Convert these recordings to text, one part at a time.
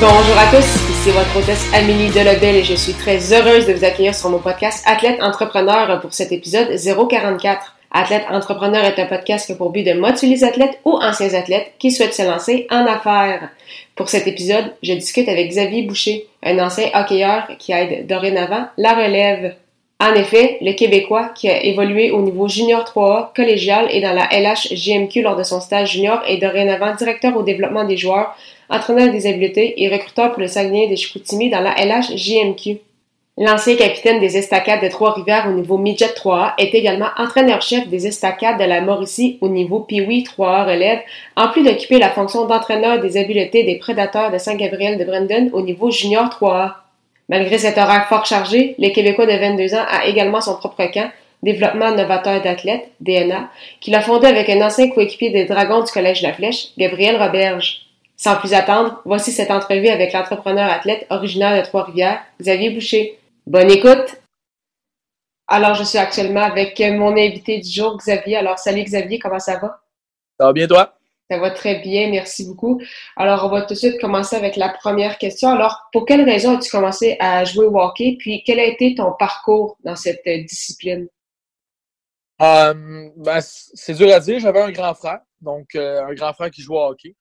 Bonjour à tous, ici votre hôtesse Amélie Delebel et je suis très heureuse de vous accueillir sur mon podcast Athlète Entrepreneur pour cet épisode 044. Athlète Entrepreneur est un podcast qui a pour but de motiver les athlètes ou anciens athlètes qui souhaitent se lancer en affaires. Pour cet épisode, je discute avec Xavier Boucher, un ancien hockeyeur qui aide dorénavant la relève. En effet, le Québécois, qui a évolué au niveau junior 3A, collégial et dans la LHJMQ lors de son stage junior, est dorénavant directeur au développement des joueurs, entraîneur des habiletés et recruteur pour le Saguenay des Chicoutimi dans la LHJMQ. L'ancien capitaine des estacades de Trois-Rivières au niveau Midget 3A est également entraîneur-chef des estacades de la Mauricie au niveau Piwi 3A relève, en plus d'occuper la fonction d'entraîneur des habiletés des prédateurs de Saint-Gabriel de Brandon au niveau junior 3A. Malgré cet horaire fort chargé, le Québécois de 22 ans a également son propre camp, Développement novateur d'athlètes, DNA, qu'il a fondé avec un ancien coéquipier des Dragons du Collège La Flèche, Gabriel Roberge. Sans plus attendre, voici cette entrevue avec l'entrepreneur athlète originaire de Trois-Rivières, Xavier Boucher. Bonne écoute! Alors, je suis actuellement avec mon invité du jour, Xavier. Alors, salut Xavier, comment ça va? Ça va bien, toi? Ça va très bien, merci beaucoup. Alors, on va tout de suite commencer avec la première question. Alors, pour quelle raison as-tu commencé à jouer au hockey? Puis, quel a été ton parcours dans cette discipline? Euh, ben, c'est dur à dire. J'avais un grand frère, donc euh, un grand frère qui jouait au hockey.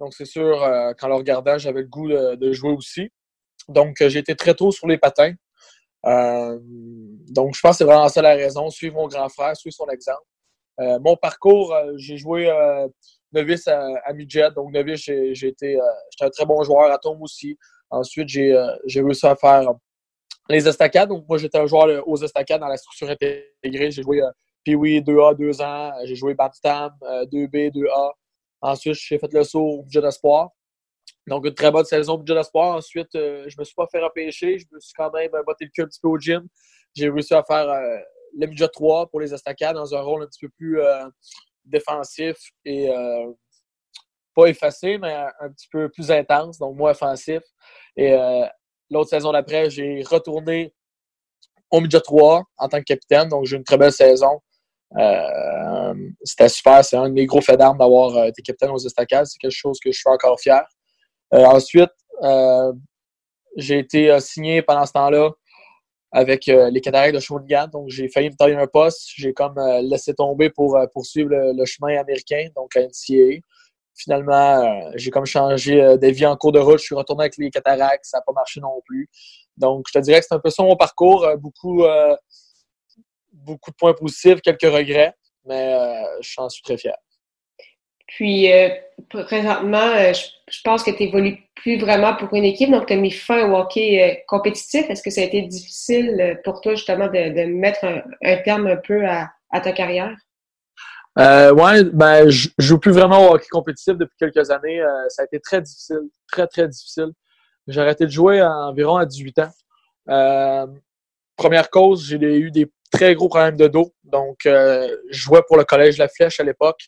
Donc, c'est sûr, euh, le regardant, j'avais le goût de, jouer aussi. Donc, j'ai été très tôt sur les patins. donc, je pense que c'est vraiment ça la raison. Suivre mon grand frère, suivre son exemple. mon parcours, j'ai joué novice à, à midget. Donc, novice, euh, j'étais un très bon joueur à tombe aussi. Ensuite, j'ai euh, réussi à faire les estacades. Donc, moi, j'étais un joueur aux estacades dans la structure intégrée. J'ai joué euh, Pee-Wee 2A, 2 ans. J'ai joué Batstam 2B, 2A. Ensuite, j'ai fait le saut au budget d'espoir. Donc, une très bonne saison au budget d'espoir. Ensuite, je me suis pas fait repêcher. Je me suis quand même botté le cul un petit peu au gym. J'ai réussi à faire le budget 3 pour les estacades dans un rôle un petit peu plus défensif et euh, pas effacé, mais un, petit peu plus intense, donc moins offensif. Et euh, l'autre saison d'après, j'ai retourné au midget 3 en tant que capitaine, donc j'ai une très belle saison. Euh, c'était super, c'est un de mes gros faits d'armes d'avoir été capitaine aux estacades, c'est quelque chose que je suis encore fier. ensuite, j'ai été signé pendant ce temps-là avec euh, les Cataractes de Shawinigan. Donc, j'ai failli me tailler un poste. J'ai comme euh, laissé tomber pour euh, poursuivre le, chemin américain, donc à NCAA. Finalement, j'ai comme changé de vie en cours de route. Je suis retourné avec les Cataractes. Ça n'a pas marché non plus. Donc, je te dirais que c'est un peu ça mon parcours. beaucoup, beaucoup de points positifs, quelques regrets, mais je suis très fier. Puis, euh, présentement, euh, je, pense que tu n'évolues plus vraiment pour une équipe, donc tu as mis fin au hockey euh, compétitif. Est-ce que ça a été difficile pour toi, justement, de, mettre un, terme un peu à, ta carrière? Euh, ouais, ben, je joue plus vraiment au hockey compétitif depuis quelques années. ça a été très difficile, très, très difficile. J'ai arrêté de jouer environ à 18 ans. première cause, j'ai eu des très gros problèmes de dos. Donc, je jouais pour le Collège La Flèche à l'époque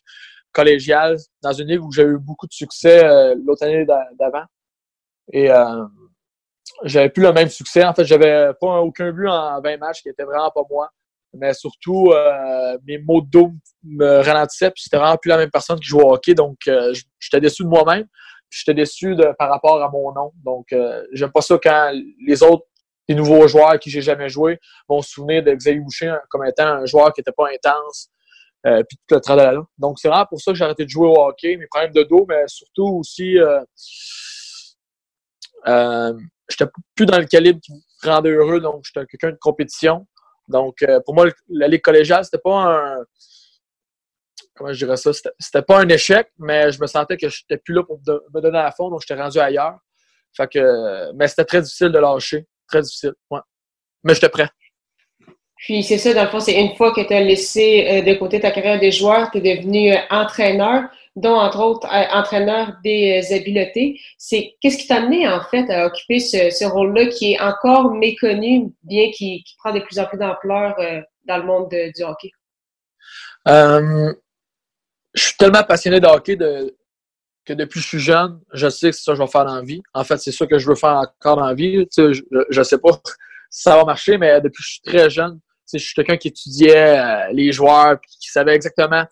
collégial dans une ligue où j'ai eu beaucoup de succès euh, l'autre année d'avant. Et euh, j'avais plus le même succès. En fait, j'avais pas aucun but en 20 matchs qui était vraiment pas moi. Mais surtout, euh, mes mots de dos me ralentissaient, puis c'était vraiment plus la même personne qui jouait au hockey. Donc, euh, j'étais déçu de moi-même. J'étais déçu de, par rapport à mon nom. Donc, j'aime pas ça quand les autres, les nouveaux joueurs qui j'ai jamais joué, vont se souvenir de Xavier Boucher comme étant un joueur qui était pas intense, euh, puis tout le travail là. Donc, c'est vraiment pour ça que j'ai arrêté de jouer au hockey, mes problèmes de dos, mais surtout aussi, euh, euh, j'étais plus dans le calibre qui me rendait heureux, donc j'étais quelqu'un de compétition. Donc, euh, pour moi, la ligue collégiale, c'était pas un. Comment je dirais ça? C'était pas un échec, mais je me sentais que j'étais plus là pour me donner à fond, donc j'étais rendu ailleurs. Fait que, mais c'était très difficile de lâcher. Très difficile. Ouais. Mais j'étais prêt. Puis c'est ça, dans le fond, c'est une fois que tu as laissé euh, de côté ta carrière de joueur, tu es devenu euh, entraîneur. dont entre autres entraîneur des habiletés. C'est qu'est-ce qui t'a amené en fait à occuper ce, rôle-là qui est encore méconnu, bien qu'il prend de plus en plus d'ampleur dans le monde du hockey? je suis tellement passionné de hockey de, que depuis que je suis jeune, je sais que c'est ça que je vais faire dans la vie. En fait, c'est ça que je veux faire encore dans la vie. Tu sais, je ne sais pas si ça va marcher, mais depuis que je suis très jeune, je suis quelqu'un qui étudiait euh, les joueurs puis qui savait exactement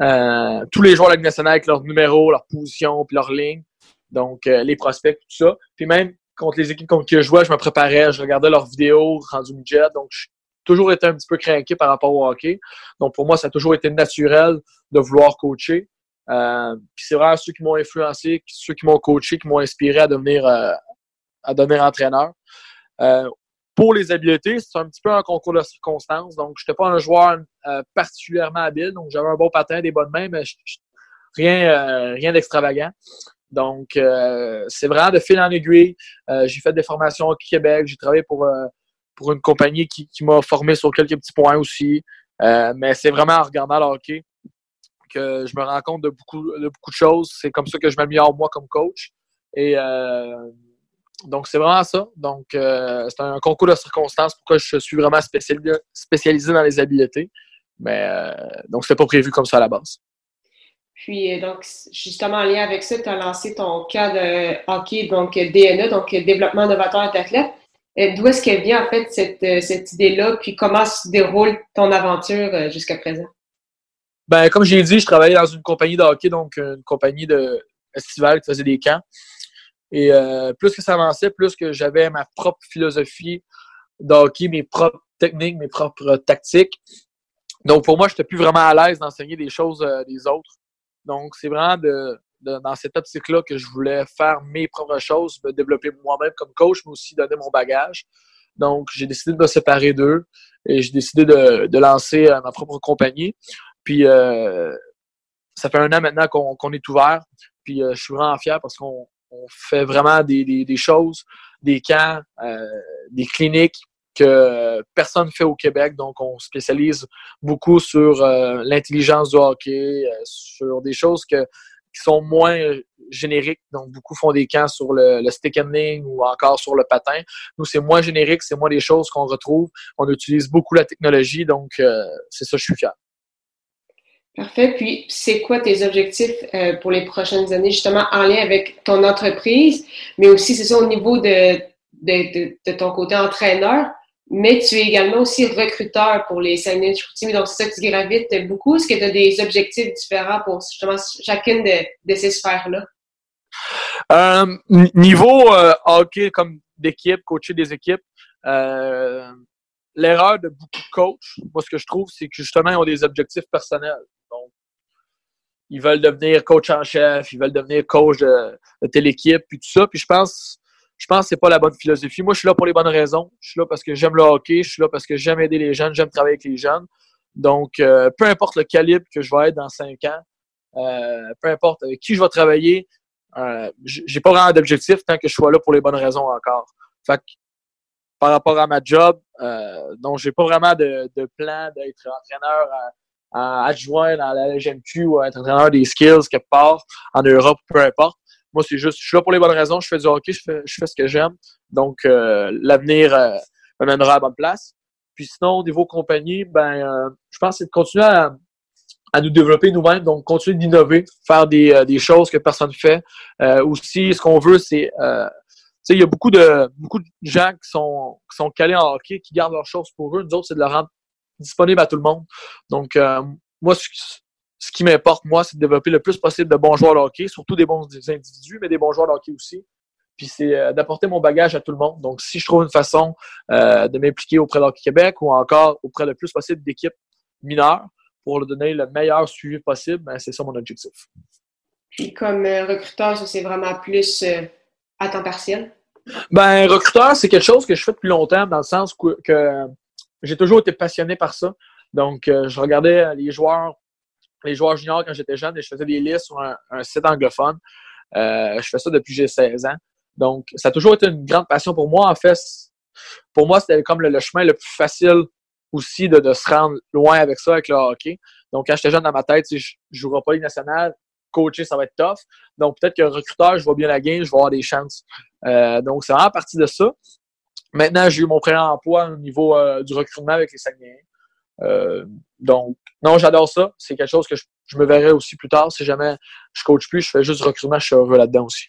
euh, tous les joueurs de la Ligue nationale avec leur numéro, leur position puis leur ligne. Donc, euh, les prospects, tout ça. Puis même contre les équipes contre qui je jouais, je me préparais, je regardais leurs vidéos rendu midget. Donc, j'ai toujours été un petit peu craqué par rapport au hockey. Donc, pour moi, ça a toujours été naturel de vouloir coacher. Euh, c'est vraiment ceux qui m'ont influencé, ceux qui m'ont coaché, qui m'ont inspiré à devenir, euh, à devenir entraîneur. Euh, pour les habiletés, c'est un petit peu un concours de circonstances. Donc, je n'étais pas un joueur particulièrement habile. Donc, j'avais un bon patin, des bonnes mains, mais rien, rien d'extravagant. Donc, c'est vraiment de fil en aiguille. j'ai fait des formations au Québec. J'ai travaillé pour, pour une compagnie qui, qui m'a formé sur quelques petits points aussi. mais c'est vraiment en regardant le hockey que je me rends compte de beaucoup de, beaucoup de choses. C'est comme ça que je m'améliore moi comme coach. Et euh, donc, c'est vraiment ça. Donc, euh, c'est un concours de circonstances pourquoi je suis vraiment spécialisé, dans les habiletés. Mais euh, donc, c'était pas prévu comme ça à la base. Puis, donc, justement, en lien avec ça, tu as lancé ton cas de hockey, donc DNA, donc développement novateur d'athlète. D'où est-ce qu'elle vient, en fait, cette, cette idée-là? Puis, comment se déroule ton aventure jusqu'à présent? Ben, comme j'ai dit, je travaillais dans une compagnie de hockey, donc une compagnie de estivale qui faisait des camps. Et euh, plus que ça avançait, plus que j'avais ma propre philosophie de hockey, mes propres techniques, mes propres tactiques. Donc, pour moi, je n'étais plus vraiment à l'aise d'enseigner des choses euh, des autres. Donc, c'est vraiment de, dans cette optique-là que je voulais faire mes propres choses, me développer moi-même comme coach, mais aussi donner mon bagage. Donc, j'ai décidé de me séparer d'eux et j'ai décidé de, de lancer euh, ma propre compagnie. Puis euh, ça fait un an maintenant qu'on est ouvert. Puis euh, je suis vraiment fier parce qu'on fait vraiment des, choses, des camps, euh, des cliniques que personne ne fait au Québec. Donc, on spécialise beaucoup sur l'intelligence du hockey, sur des choses qui sont moins génériques. Donc, beaucoup font des camps sur le, le stick handling ou encore sur le patin. Nous, c'est moins générique, c'est moins des choses qu'on retrouve. On utilise beaucoup la technologie, donc c'est ça, je suis fier. Parfait. Puis, c'est quoi tes objectifs euh, pour les prochaines années, justement, en lien avec ton entreprise, mais aussi, c'est ça, au niveau de, ton côté entraîneur, mais tu es également aussi recruteur pour les Saguenay de donc c'est ça que tu gravites beaucoup. Est-ce que tu as des objectifs différents pour justement chacune de, ces sphères-là? Euh, niveau euh, hockey comme d'équipe, coacher des équipes, l'erreur de beaucoup de coachs, moi, ce que je trouve, c'est que justement, ils ont des objectifs personnels. Ils veulent devenir coach en chef, ils veulent devenir coach de, telle équipe, puis tout ça. Puis je pense, je pense que c'est pas la bonne philosophie. Moi, je suis là pour les bonnes raisons. Je suis là parce que j'aime le hockey, je suis là parce que j'aime aider les jeunes, j'aime travailler avec les jeunes. Donc, euh, peu importe le calibre que je vais être dans cinq ans, euh, peu importe avec qui je vais travailler, euh, j'ai pas vraiment d'objectif tant que je sois là pour les bonnes raisons encore. Fait que, par rapport à ma job, donc j'ai pas vraiment de, de plan d'être entraîneur à, adjoint dans la LGMQ ou être entraîneur des skills quelque part en Europe, peu importe. Moi, c'est juste, je suis là pour les bonnes raisons, je fais du hockey, je fais, je fais ce que j'aime. Donc, euh, l'avenir euh, me mènera à la bonne place. Puis sinon, au niveau compagnie, ben, euh, je pense que c'est de continuer à, à nous développer nous-mêmes, donc continuer d'innover, faire des, des, choses que personne ne fait. aussi, ce qu'on veut, c'est il y a beaucoup de beaucoup de gens qui sont qui sont calés en hockey, qui gardent leurs choses pour eux. Nous autres, c'est de le rendre disponible à tout le monde. Donc, euh, moi, ce, qui m'importe, moi, c'est de développer le plus possible de bons joueurs de hockey, surtout des bons individus, mais des bons joueurs de hockey aussi. Puis c'est euh, d'apporter mon bagage à tout le monde. Donc, si je trouve une façon euh, de m'impliquer auprès de Hockey Québec ou encore auprès le plus possible d'équipes mineures pour leur donner le meilleur suivi possible, ben, c'est ça mon objectif. Puis comme recruteur, c'est vraiment plus à temps partiel? Ben, recruteur, c'est quelque chose que je fais depuis longtemps dans le sens que j'ai toujours été passionné par ça. Donc, euh, je regardais les joueurs, les joueurs juniors quand j'étais jeune et je faisais des listes sur un, site anglophone. Euh, je fais ça depuis que j'ai 16 ans. Donc, ça a toujours été une grande passion pour moi. En fait, pour moi, c'était comme le, chemin le plus facile aussi de, se rendre loin avec ça, avec le hockey. Donc, quand j'étais jeune dans ma tête, je ne jouerais pas les nationales. coacher, ça va être tough. Donc, peut-être que recruteur, je vois bien la game, je vais avoir des chances. Euh, donc, c'est vraiment partie de ça. Maintenant, j'ai eu mon premier emploi au niveau euh, du recrutement avec les Saguenayens. Euh, donc, non, j'adore ça. C'est quelque chose que je, me verrai aussi plus tard. Si jamais je coach plus, je fais juste du recrutement, je suis heureux là-dedans aussi.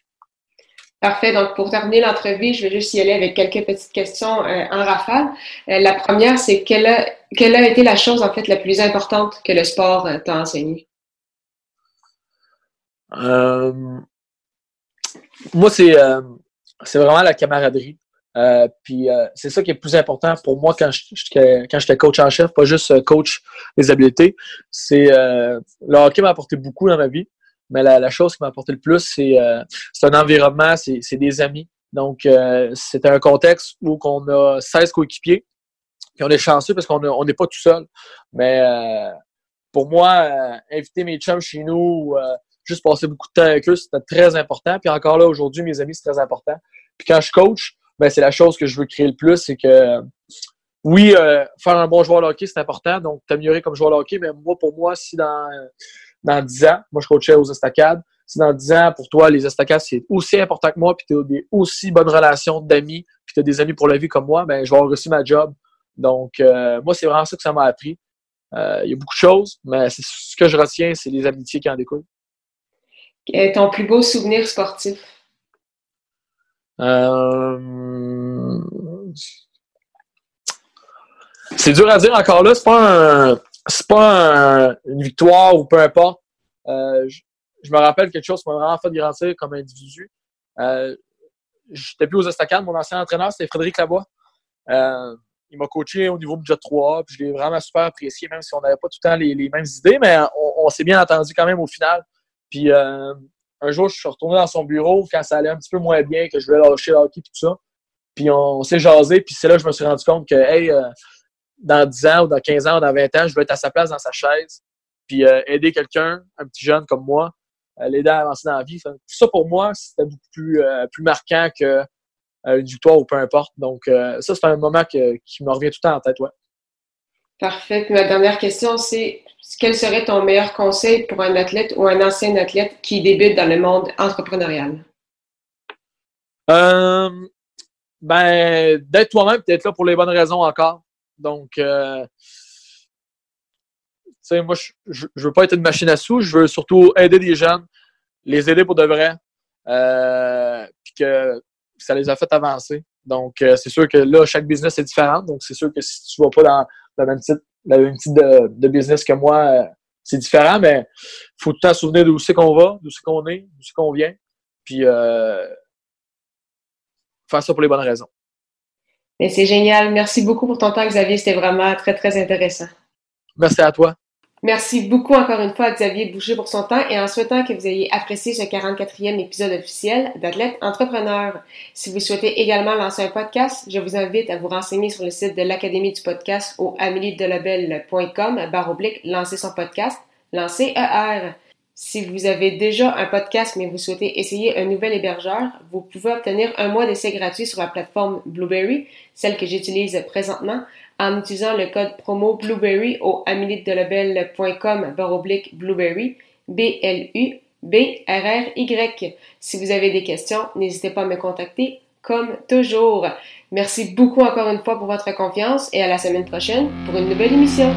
Parfait. Donc, pour terminer l'entrevue, je vais juste y aller avec quelques petites questions en rafale. la première, c'est quelle a, quelle a été la chose, en fait, la plus importante que le sport t'a enseigné? moi, c'est c'est vraiment la camaraderie. Euh, puis euh, c'est ça qui est plus important pour moi quand j'étais coach en chef, pas juste euh, coach des habiletés. C'est le hockey m'a apporté beaucoup dans ma vie, mais la, chose qui m'a apporté le plus, c'est un environnement, c'est des amis. Donc c'est un contexte où on a 16 coéquipiers, puis on est chanceux parce qu'on n'est pas tout seul. Mais pour moi, inviter mes chums chez nous, juste passer beaucoup de temps avec eux, c'était très important. Puis encore là, aujourd'hui, mes amis, c'est très important. Puis quand je coach, ben, c'est la chose que je veux créer le plus, c'est que oui, euh, faire un bon joueur de hockey, c'est important, donc t'améliorer comme joueur de hockey, mais moi, pour moi, si dans, dans 10 ans, moi je coachais aux estacades, si dans 10 ans, pour toi, les estacades, c'est aussi important que moi, puis tu as des aussi bonnes relations d'amis, puis tu as des amis pour la vie comme moi, ben je vais avoir reçu ma job. Donc, euh, moi, c'est vraiment ça que ça m'a appris. Euh, il y a beaucoup de choses, mais ce que je retiens, c'est les amitiés qui en découlent. ton plus beau souvenir sportif? Euh, c'est dur à dire encore là. C'est pas pas une victoire ou peu importe. Euh, je, me rappelle quelque chose qui m'a vraiment fait grandir comme individu. Euh, J'étais plus aux estacades. Mon ancien entraîneur, c'était Frédéric Labois. Il m'a coaché au niveau budget 3, puis je l'ai vraiment super apprécié, même si on n'avait pas tout le temps les, mêmes idées, mais on, s'est bien entendu quand même au final. Puis un jour, je suis retourné dans son bureau quand ça allait un petit peu moins bien, que je voulais lâcher le hockey et tout ça. Puis on, s'est jasé, puis c'est là que je me suis rendu compte que, hey, euh, dans 10 ans ou dans 15 ans ou dans 20 ans, je veux être à sa place dans sa chaise, puis euh, aider quelqu'un, un petit jeune comme moi, l'aider à avancer dans la vie. tout ça, pour moi, c'était beaucoup plus, euh, plus marquant que une victoire ou peu importe. Donc, ça, c'est un moment qui me revient tout le temps en tête, ouais. Parfait. ma dernière question, c'est quel serait ton meilleur conseil pour un athlète ou un ancien athlète qui débute dans le monde entrepreneurial? Euh, ben, d'être toi-même, d'être là pour les bonnes raisons encore. Donc, euh, tu sais, moi, je, ne veux pas être une machine à sous, je veux surtout aider des jeunes, les aider pour de vrai, euh, puis que ça les a fait avancer. Donc, c'est sûr que là, chaque business est différent. Donc, c'est sûr que si tu ne vas pas dans le même type, le même type de, business que moi, euh, c'est différent, mais il faut tout le temps se souvenir d'où c'est qu'on va, d'où c'est qu'on est, d'où c'est qu'on vient. Puis euh, faire ça pour les bonnes raisons. C'est génial. Merci beaucoup pour ton temps, Xavier. C'était vraiment très, très intéressant. Merci à toi. Merci beaucoup encore une fois à Xavier Boucher pour son temps et en souhaitant que vous ayez apprécié ce 44e épisode officiel d'Athlète Entrepreneur. Si vous souhaitez également lancer un podcast, je vous invite à vous renseigner sur le site de l'Académie du podcast au ameliedelabel.com barre oblique lancer son podcast, lancer ER. Si vous avez déjà un podcast mais vous souhaitez essayer un nouvel hébergeur, vous pouvez obtenir un mois d'essai gratuit sur la plateforme Blueberry, celle que j'utilise présentement, en utilisant le code promo Blueberry au améliedelabel.com baroblique Blueberry, B-L-U-B-R-R-Y. Si vous avez des questions, n'hésitez pas à me contacter comme toujours. Merci beaucoup encore une fois pour votre confiance et à la semaine prochaine pour une nouvelle émission.